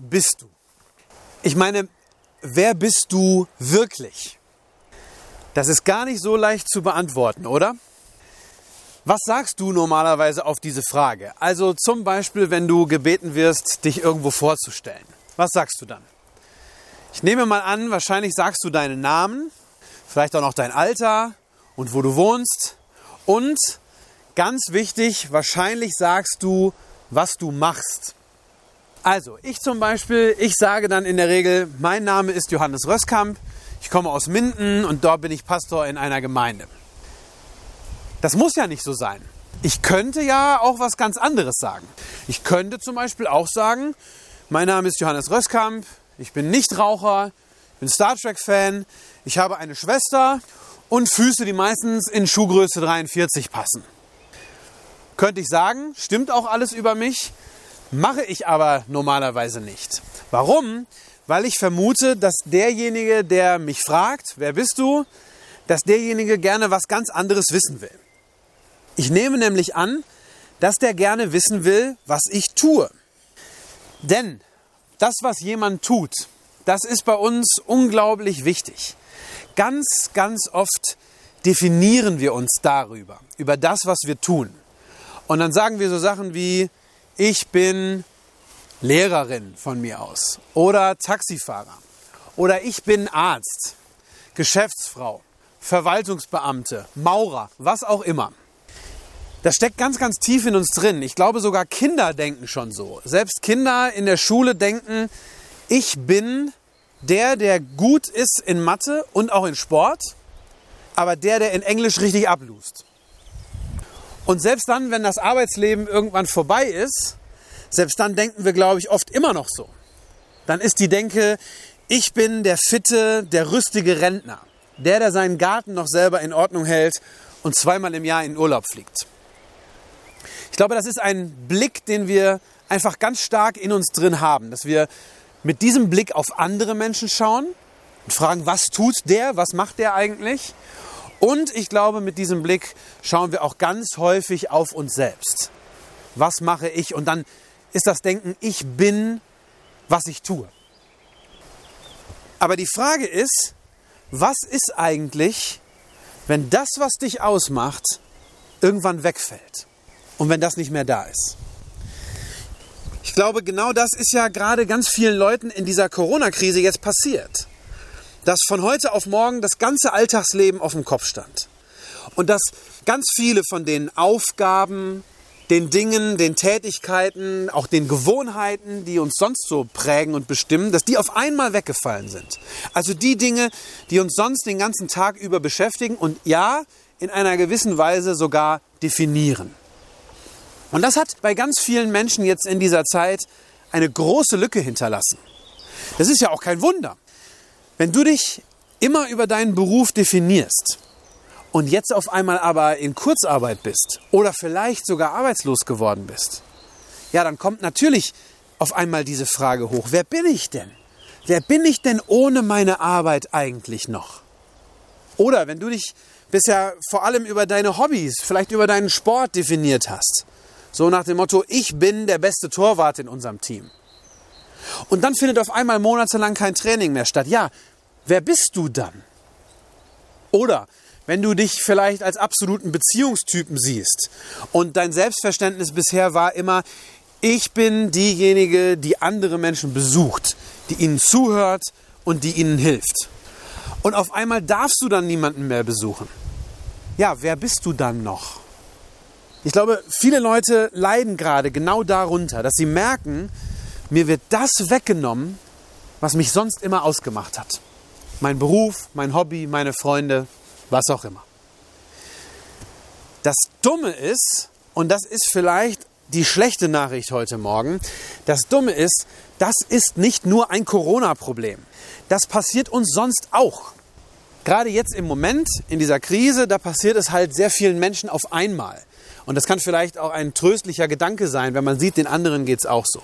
Bist du? Ich meine, wer bist du wirklich? Das ist gar nicht so leicht zu beantworten, oder? Was sagst du normalerweise auf diese Frage? Also zum Beispiel, wenn du gebeten wirst, dich irgendwo vorzustellen. Was sagst du dann? Ich nehme mal an, wahrscheinlich sagst du deinen Namen, vielleicht auch noch dein Alter und wo du wohnst. Und ganz wichtig, wahrscheinlich sagst du, was du machst. Also, ich zum Beispiel, ich sage dann in der Regel, mein Name ist Johannes Röskamp, ich komme aus Minden und dort bin ich Pastor in einer Gemeinde. Das muss ja nicht so sein. Ich könnte ja auch was ganz anderes sagen. Ich könnte zum Beispiel auch sagen, mein Name ist Johannes Röskamp, ich bin Nichtraucher, bin Star Trek-Fan, ich habe eine Schwester und Füße, die meistens in Schuhgröße 43 passen. Könnte ich sagen, stimmt auch alles über mich, Mache ich aber normalerweise nicht. Warum? Weil ich vermute, dass derjenige, der mich fragt, wer bist du, dass derjenige gerne was ganz anderes wissen will. Ich nehme nämlich an, dass der gerne wissen will, was ich tue. Denn das, was jemand tut, das ist bei uns unglaublich wichtig. Ganz, ganz oft definieren wir uns darüber, über das, was wir tun. Und dann sagen wir so Sachen wie, ich bin Lehrerin von mir aus oder Taxifahrer oder ich bin Arzt, Geschäftsfrau, Verwaltungsbeamte, Maurer, was auch immer. Das steckt ganz, ganz tief in uns drin. Ich glaube, sogar Kinder denken schon so. Selbst Kinder in der Schule denken, ich bin der, der gut ist in Mathe und auch in Sport, aber der, der in Englisch richtig ablust. Und selbst dann, wenn das Arbeitsleben irgendwann vorbei ist, selbst dann denken wir, glaube ich, oft immer noch so. Dann ist die Denke, ich bin der fitte, der rüstige Rentner. Der, der seinen Garten noch selber in Ordnung hält und zweimal im Jahr in Urlaub fliegt. Ich glaube, das ist ein Blick, den wir einfach ganz stark in uns drin haben, dass wir mit diesem Blick auf andere Menschen schauen und fragen, was tut der, was macht der eigentlich? Und ich glaube, mit diesem Blick schauen wir auch ganz häufig auf uns selbst. Was mache ich? Und dann ist das Denken, ich bin, was ich tue. Aber die Frage ist, was ist eigentlich, wenn das, was dich ausmacht, irgendwann wegfällt und wenn das nicht mehr da ist? Ich glaube, genau das ist ja gerade ganz vielen Leuten in dieser Corona-Krise jetzt passiert dass von heute auf morgen das ganze Alltagsleben auf dem Kopf stand. Und dass ganz viele von den Aufgaben, den Dingen, den Tätigkeiten, auch den Gewohnheiten, die uns sonst so prägen und bestimmen, dass die auf einmal weggefallen sind. Also die Dinge, die uns sonst den ganzen Tag über beschäftigen und ja, in einer gewissen Weise sogar definieren. Und das hat bei ganz vielen Menschen jetzt in dieser Zeit eine große Lücke hinterlassen. Das ist ja auch kein Wunder. Wenn du dich immer über deinen Beruf definierst und jetzt auf einmal aber in Kurzarbeit bist oder vielleicht sogar arbeitslos geworden bist, ja, dann kommt natürlich auf einmal diese Frage hoch, wer bin ich denn? Wer bin ich denn ohne meine Arbeit eigentlich noch? Oder wenn du dich bisher vor allem über deine Hobbys, vielleicht über deinen Sport definiert hast, so nach dem Motto, ich bin der beste Torwart in unserem Team. Und dann findet auf einmal monatelang kein Training mehr statt. Ja, wer bist du dann? Oder wenn du dich vielleicht als absoluten Beziehungstypen siehst und dein Selbstverständnis bisher war immer, ich bin diejenige, die andere Menschen besucht, die ihnen zuhört und die ihnen hilft. Und auf einmal darfst du dann niemanden mehr besuchen. Ja, wer bist du dann noch? Ich glaube, viele Leute leiden gerade genau darunter, dass sie merken, mir wird das weggenommen, was mich sonst immer ausgemacht hat. Mein Beruf, mein Hobby, meine Freunde, was auch immer. Das Dumme ist, und das ist vielleicht die schlechte Nachricht heute Morgen. Das Dumme ist, das ist nicht nur ein Corona-Problem. Das passiert uns sonst auch. Gerade jetzt im Moment, in dieser Krise, da passiert es halt sehr vielen Menschen auf einmal. Und das kann vielleicht auch ein tröstlicher Gedanke sein, wenn man sieht, den anderen geht es auch so.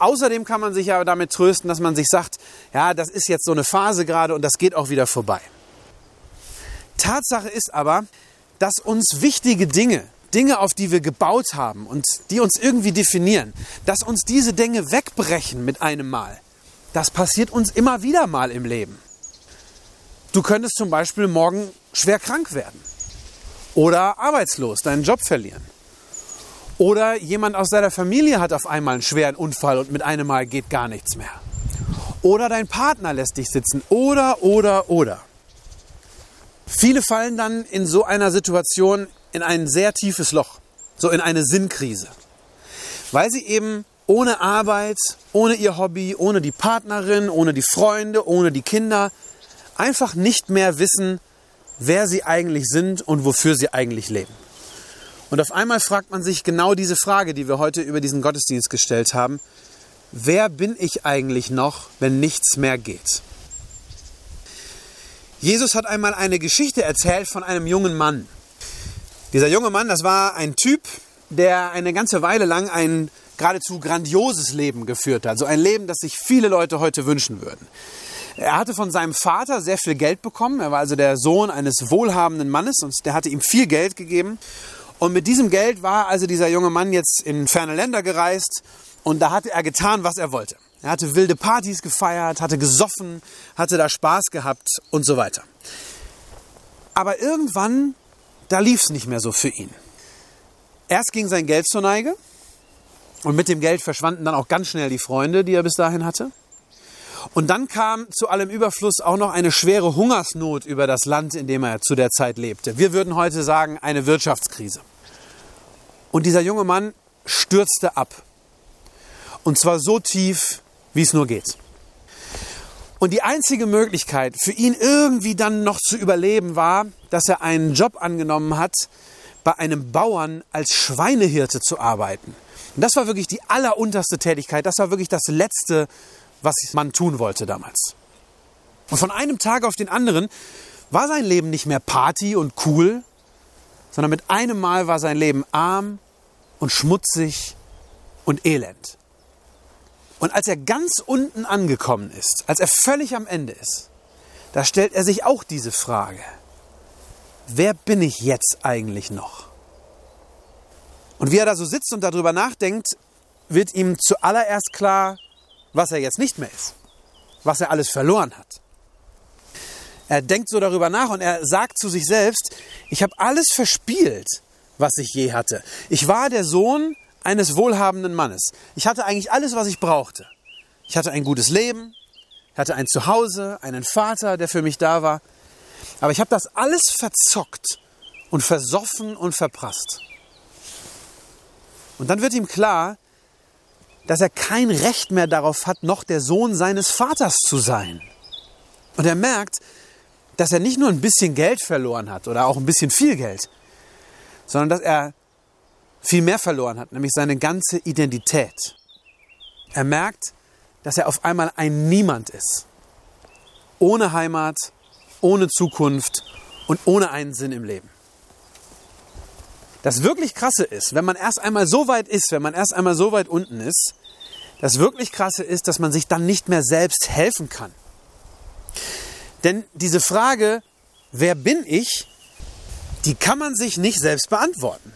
Außerdem kann man sich ja damit trösten, dass man sich sagt, ja, das ist jetzt so eine Phase gerade und das geht auch wieder vorbei. Tatsache ist aber, dass uns wichtige Dinge, Dinge, auf die wir gebaut haben und die uns irgendwie definieren, dass uns diese Dinge wegbrechen mit einem Mal. Das passiert uns immer wieder mal im Leben. Du könntest zum Beispiel morgen schwer krank werden oder arbeitslos deinen Job verlieren. Oder jemand aus deiner Familie hat auf einmal einen schweren Unfall und mit einem Mal geht gar nichts mehr. Oder dein Partner lässt dich sitzen. Oder, oder, oder. Viele fallen dann in so einer Situation in ein sehr tiefes Loch, so in eine Sinnkrise, weil sie eben ohne Arbeit, ohne ihr Hobby, ohne die Partnerin, ohne die Freunde, ohne die Kinder einfach nicht mehr wissen, wer sie eigentlich sind und wofür sie eigentlich leben. Und auf einmal fragt man sich genau diese Frage, die wir heute über diesen Gottesdienst gestellt haben. Wer bin ich eigentlich noch, wenn nichts mehr geht? Jesus hat einmal eine Geschichte erzählt von einem jungen Mann. Dieser junge Mann, das war ein Typ, der eine ganze Weile lang ein geradezu grandioses Leben geführt hat. So ein Leben, das sich viele Leute heute wünschen würden. Er hatte von seinem Vater sehr viel Geld bekommen. Er war also der Sohn eines wohlhabenden Mannes und der hatte ihm viel Geld gegeben. Und mit diesem Geld war also dieser junge Mann jetzt in ferne Länder gereist und da hatte er getan, was er wollte. Er hatte wilde Partys gefeiert, hatte gesoffen, hatte da Spaß gehabt und so weiter. Aber irgendwann, da lief es nicht mehr so für ihn. Erst ging sein Geld zur Neige und mit dem Geld verschwanden dann auch ganz schnell die Freunde, die er bis dahin hatte. Und dann kam zu allem Überfluss auch noch eine schwere Hungersnot über das Land, in dem er zu der Zeit lebte. Wir würden heute sagen, eine Wirtschaftskrise. Und dieser junge Mann stürzte ab. Und zwar so tief, wie es nur geht. Und die einzige Möglichkeit für ihn irgendwie dann noch zu überleben war, dass er einen Job angenommen hat, bei einem Bauern als Schweinehirte zu arbeiten. Und das war wirklich die allerunterste Tätigkeit. Das war wirklich das Letzte, was man tun wollte damals. Und von einem Tag auf den anderen war sein Leben nicht mehr Party und cool, sondern mit einem Mal war sein Leben arm und schmutzig und elend. Und als er ganz unten angekommen ist, als er völlig am Ende ist, da stellt er sich auch diese Frage. Wer bin ich jetzt eigentlich noch? Und wie er da so sitzt und darüber nachdenkt, wird ihm zuallererst klar, was er jetzt nicht mehr ist, was er alles verloren hat. Er denkt so darüber nach und er sagt zu sich selbst, ich habe alles verspielt, was ich je hatte. Ich war der Sohn eines wohlhabenden Mannes. Ich hatte eigentlich alles, was ich brauchte. Ich hatte ein gutes Leben, hatte ein Zuhause, einen Vater, der für mich da war. Aber ich habe das alles verzockt und versoffen und verprasst. Und dann wird ihm klar, dass er kein Recht mehr darauf hat, noch der Sohn seines Vaters zu sein. Und er merkt, dass er nicht nur ein bisschen Geld verloren hat oder auch ein bisschen viel Geld, sondern dass er viel mehr verloren hat, nämlich seine ganze Identität. Er merkt, dass er auf einmal ein Niemand ist. Ohne Heimat, ohne Zukunft und ohne einen Sinn im Leben. Das wirklich krasse ist, wenn man erst einmal so weit ist, wenn man erst einmal so weit unten ist, das wirklich krasse ist, dass man sich dann nicht mehr selbst helfen kann. Denn diese Frage, wer bin ich, die kann man sich nicht selbst beantworten.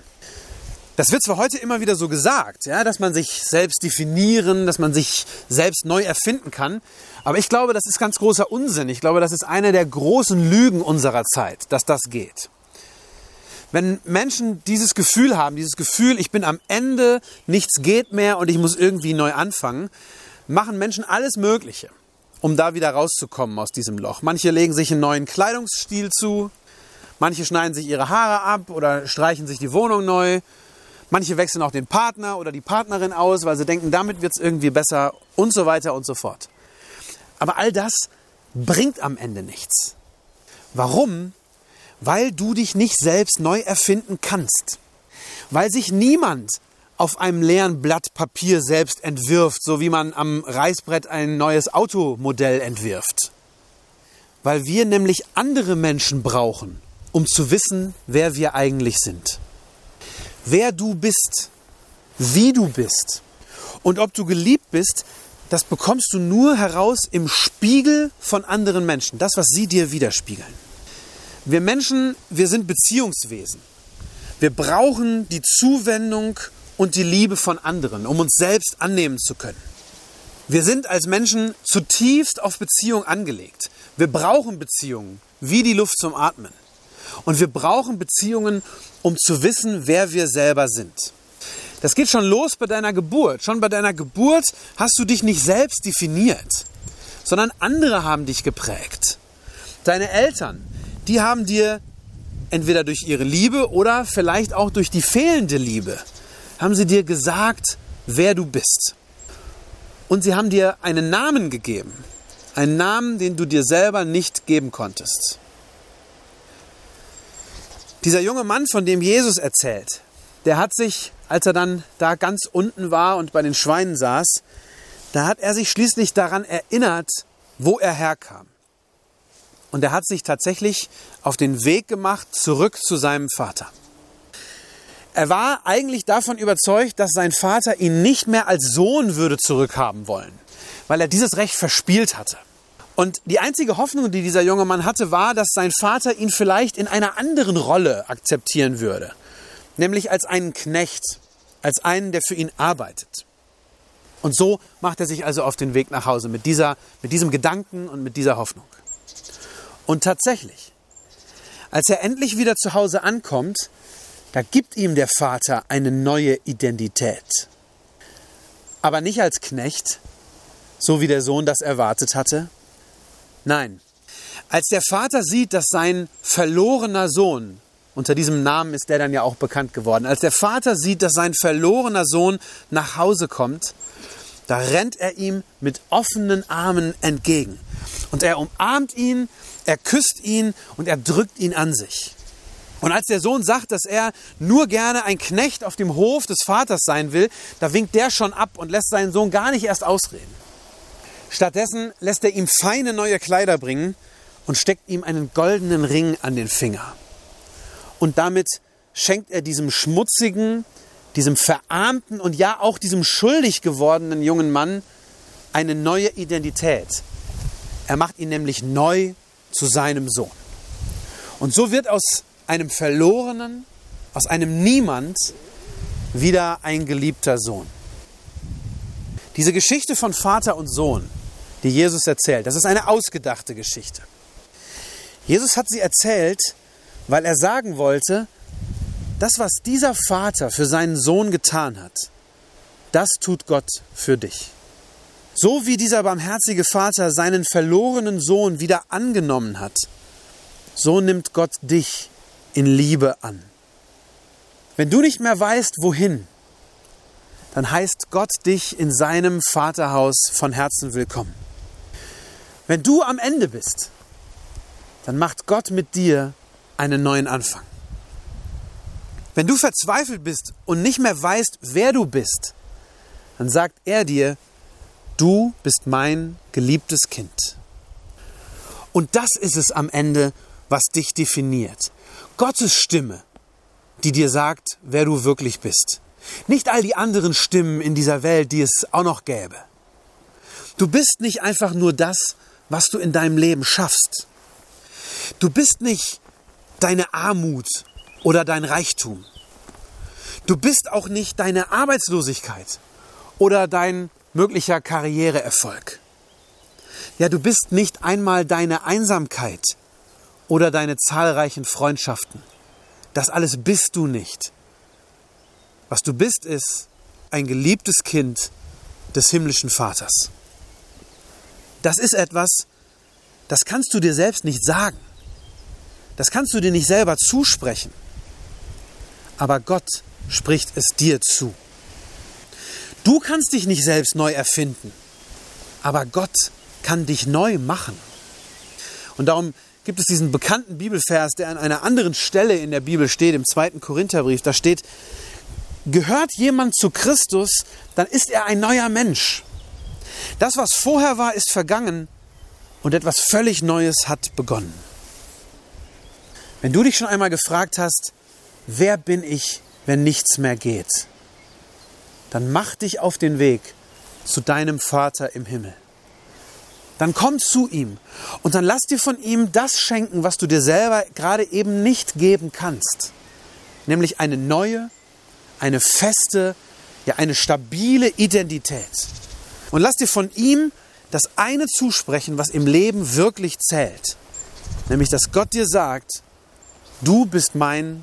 Das wird zwar heute immer wieder so gesagt, ja, dass man sich selbst definieren, dass man sich selbst neu erfinden kann, aber ich glaube, das ist ganz großer Unsinn. Ich glaube, das ist eine der großen Lügen unserer Zeit, dass das geht. Wenn Menschen dieses Gefühl haben, dieses Gefühl, ich bin am Ende, nichts geht mehr und ich muss irgendwie neu anfangen, machen Menschen alles Mögliche, um da wieder rauszukommen aus diesem Loch. Manche legen sich einen neuen Kleidungsstil zu, manche schneiden sich ihre Haare ab oder streichen sich die Wohnung neu. Manche wechseln auch den Partner oder die Partnerin aus, weil sie denken, damit wird es irgendwie besser und so weiter und so fort. Aber all das bringt am Ende nichts. Warum? Weil du dich nicht selbst neu erfinden kannst. Weil sich niemand auf einem leeren Blatt Papier selbst entwirft, so wie man am Reißbrett ein neues Automodell entwirft. Weil wir nämlich andere Menschen brauchen, um zu wissen, wer wir eigentlich sind. Wer du bist, wie du bist und ob du geliebt bist, das bekommst du nur heraus im Spiegel von anderen Menschen, das, was sie dir widerspiegeln. Wir Menschen, wir sind Beziehungswesen. Wir brauchen die Zuwendung und die Liebe von anderen, um uns selbst annehmen zu können. Wir sind als Menschen zutiefst auf Beziehung angelegt. Wir brauchen Beziehungen, wie die Luft zum Atmen. Und wir brauchen Beziehungen, um zu wissen, wer wir selber sind. Das geht schon los bei deiner Geburt. Schon bei deiner Geburt hast du dich nicht selbst definiert, sondern andere haben dich geprägt. Deine Eltern, die haben dir entweder durch ihre Liebe oder vielleicht auch durch die fehlende Liebe, haben sie dir gesagt, wer du bist. Und sie haben dir einen Namen gegeben. Einen Namen, den du dir selber nicht geben konntest. Dieser junge Mann, von dem Jesus erzählt, der hat sich, als er dann da ganz unten war und bei den Schweinen saß, da hat er sich schließlich daran erinnert, wo er herkam. Und er hat sich tatsächlich auf den Weg gemacht zurück zu seinem Vater. Er war eigentlich davon überzeugt, dass sein Vater ihn nicht mehr als Sohn würde zurückhaben wollen, weil er dieses Recht verspielt hatte. Und die einzige Hoffnung, die dieser junge Mann hatte, war, dass sein Vater ihn vielleicht in einer anderen Rolle akzeptieren würde, nämlich als einen Knecht, als einen, der für ihn arbeitet. Und so macht er sich also auf den Weg nach Hause mit, dieser, mit diesem Gedanken und mit dieser Hoffnung. Und tatsächlich, als er endlich wieder zu Hause ankommt, da gibt ihm der Vater eine neue Identität. Aber nicht als Knecht, so wie der Sohn das erwartet hatte. Nein, als der Vater sieht, dass sein verlorener Sohn, unter diesem Namen ist der dann ja auch bekannt geworden, als der Vater sieht, dass sein verlorener Sohn nach Hause kommt, da rennt er ihm mit offenen Armen entgegen. Und er umarmt ihn er küsst ihn und er drückt ihn an sich. Und als der Sohn sagt, dass er nur gerne ein Knecht auf dem Hof des Vaters sein will, da winkt der schon ab und lässt seinen Sohn gar nicht erst ausreden. Stattdessen lässt er ihm feine neue Kleider bringen und steckt ihm einen goldenen Ring an den Finger. Und damit schenkt er diesem schmutzigen, diesem verarmten und ja auch diesem schuldig gewordenen jungen Mann eine neue Identität. Er macht ihn nämlich neu zu seinem Sohn. Und so wird aus einem Verlorenen, aus einem Niemand wieder ein geliebter Sohn. Diese Geschichte von Vater und Sohn, die Jesus erzählt, das ist eine ausgedachte Geschichte. Jesus hat sie erzählt, weil er sagen wollte, das, was dieser Vater für seinen Sohn getan hat, das tut Gott für dich. So wie dieser barmherzige Vater seinen verlorenen Sohn wieder angenommen hat, so nimmt Gott dich in Liebe an. Wenn du nicht mehr weißt, wohin, dann heißt Gott dich in seinem Vaterhaus von Herzen willkommen. Wenn du am Ende bist, dann macht Gott mit dir einen neuen Anfang. Wenn du verzweifelt bist und nicht mehr weißt, wer du bist, dann sagt er dir, Du bist mein geliebtes Kind. Und das ist es am Ende, was dich definiert. Gottes Stimme, die dir sagt, wer du wirklich bist. Nicht all die anderen Stimmen in dieser Welt, die es auch noch gäbe. Du bist nicht einfach nur das, was du in deinem Leben schaffst. Du bist nicht deine Armut oder dein Reichtum. Du bist auch nicht deine Arbeitslosigkeit oder dein möglicher Karriereerfolg. Ja, du bist nicht einmal deine Einsamkeit oder deine zahlreichen Freundschaften. Das alles bist du nicht. Was du bist, ist ein geliebtes Kind des himmlischen Vaters. Das ist etwas, das kannst du dir selbst nicht sagen. Das kannst du dir nicht selber zusprechen. Aber Gott spricht es dir zu. Du kannst dich nicht selbst neu erfinden, aber Gott kann dich neu machen. Und darum gibt es diesen bekannten Bibelvers, der an einer anderen Stelle in der Bibel steht, im zweiten Korintherbrief. Da steht, gehört jemand zu Christus, dann ist er ein neuer Mensch. Das, was vorher war, ist vergangen und etwas völlig Neues hat begonnen. Wenn du dich schon einmal gefragt hast, wer bin ich, wenn nichts mehr geht, dann mach dich auf den Weg zu deinem Vater im Himmel. Dann komm zu ihm und dann lass dir von ihm das schenken, was du dir selber gerade eben nicht geben kannst, nämlich eine neue, eine feste, ja eine stabile Identität. Und lass dir von ihm das eine zusprechen, was im Leben wirklich zählt, nämlich dass Gott dir sagt, du bist mein